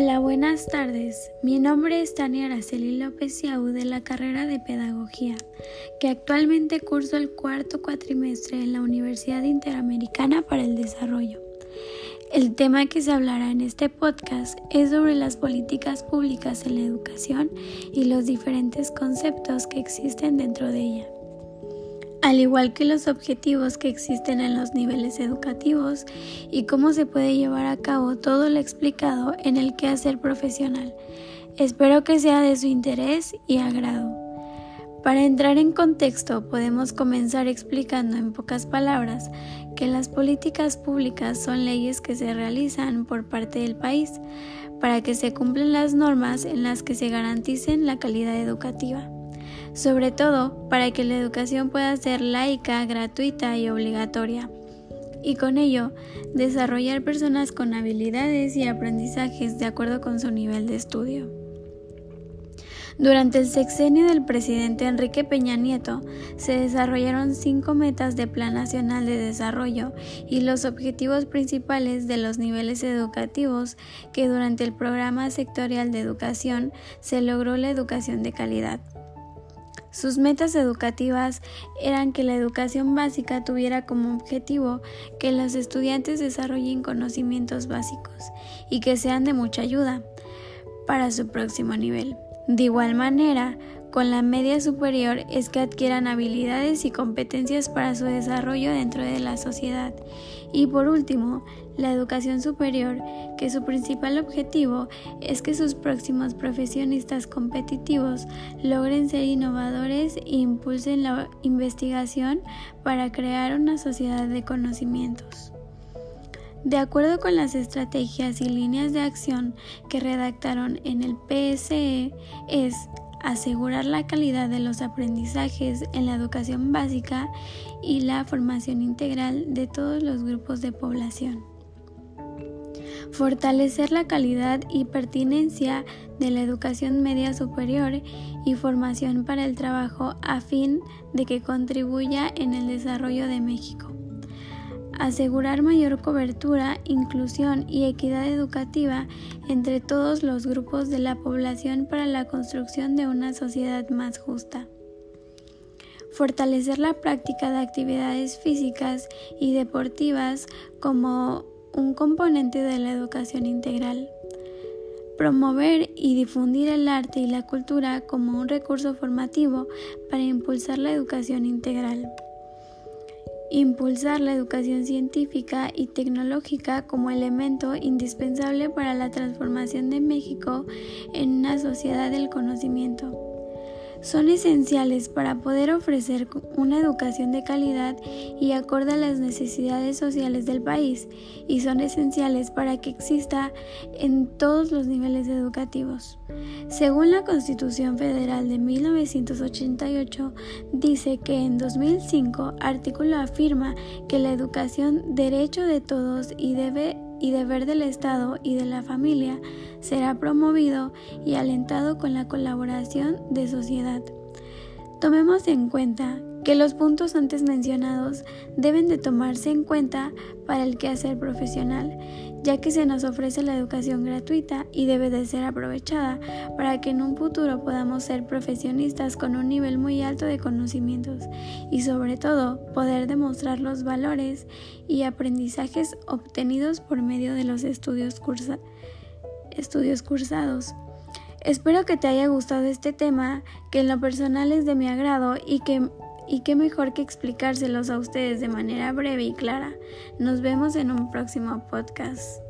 Hola, buenas tardes. Mi nombre es Tania Araceli López Yau de la carrera de Pedagogía, que actualmente curso el cuarto cuatrimestre en la Universidad Interamericana para el Desarrollo. El tema que se hablará en este podcast es sobre las políticas públicas en la educación y los diferentes conceptos que existen dentro de ella al igual que los objetivos que existen en los niveles educativos y cómo se puede llevar a cabo todo lo explicado en el quehacer profesional. Espero que sea de su interés y agrado. Para entrar en contexto, podemos comenzar explicando en pocas palabras que las políticas públicas son leyes que se realizan por parte del país para que se cumplan las normas en las que se garanticen la calidad educativa sobre todo para que la educación pueda ser laica, gratuita y obligatoria, y con ello desarrollar personas con habilidades y aprendizajes de acuerdo con su nivel de estudio. Durante el sexenio del presidente Enrique Peña Nieto se desarrollaron cinco metas de Plan Nacional de Desarrollo y los objetivos principales de los niveles educativos que durante el programa sectorial de educación se logró la educación de calidad. Sus metas educativas eran que la educación básica tuviera como objetivo que los estudiantes desarrollen conocimientos básicos y que sean de mucha ayuda para su próximo nivel. De igual manera, con la media superior es que adquieran habilidades y competencias para su desarrollo dentro de la sociedad. Y por último, la educación superior, que su principal objetivo es que sus próximos profesionistas competitivos logren ser innovadores e impulsen la investigación para crear una sociedad de conocimientos. De acuerdo con las estrategias y líneas de acción que redactaron en el PSE, es asegurar la calidad de los aprendizajes en la educación básica y la formación integral de todos los grupos de población. Fortalecer la calidad y pertinencia de la educación media superior y formación para el trabajo a fin de que contribuya en el desarrollo de México asegurar mayor cobertura, inclusión y equidad educativa entre todos los grupos de la población para la construcción de una sociedad más justa. Fortalecer la práctica de actividades físicas y deportivas como un componente de la educación integral. Promover y difundir el arte y la cultura como un recurso formativo para impulsar la educación integral impulsar la educación científica y tecnológica como elemento indispensable para la transformación de México en una sociedad del conocimiento son esenciales para poder ofrecer una educación de calidad y acorde a las necesidades sociales del país y son esenciales para que exista en todos los niveles educativos. Según la Constitución Federal de 1988, dice que en 2005 artículo afirma que la educación derecho de todos y debe y deber del Estado y de la familia será promovido y alentado con la colaboración de sociedad. Tomemos en cuenta que los puntos antes mencionados deben de tomarse en cuenta para el quehacer profesional, ya que se nos ofrece la educación gratuita y debe de ser aprovechada para que en un futuro podamos ser profesionistas con un nivel muy alto de conocimientos y sobre todo poder demostrar los valores y aprendizajes obtenidos por medio de los estudios, estudios cursados. Espero que te haya gustado este tema, que en lo personal es de mi agrado y que y qué mejor que explicárselos a ustedes de manera breve y clara. Nos vemos en un próximo podcast.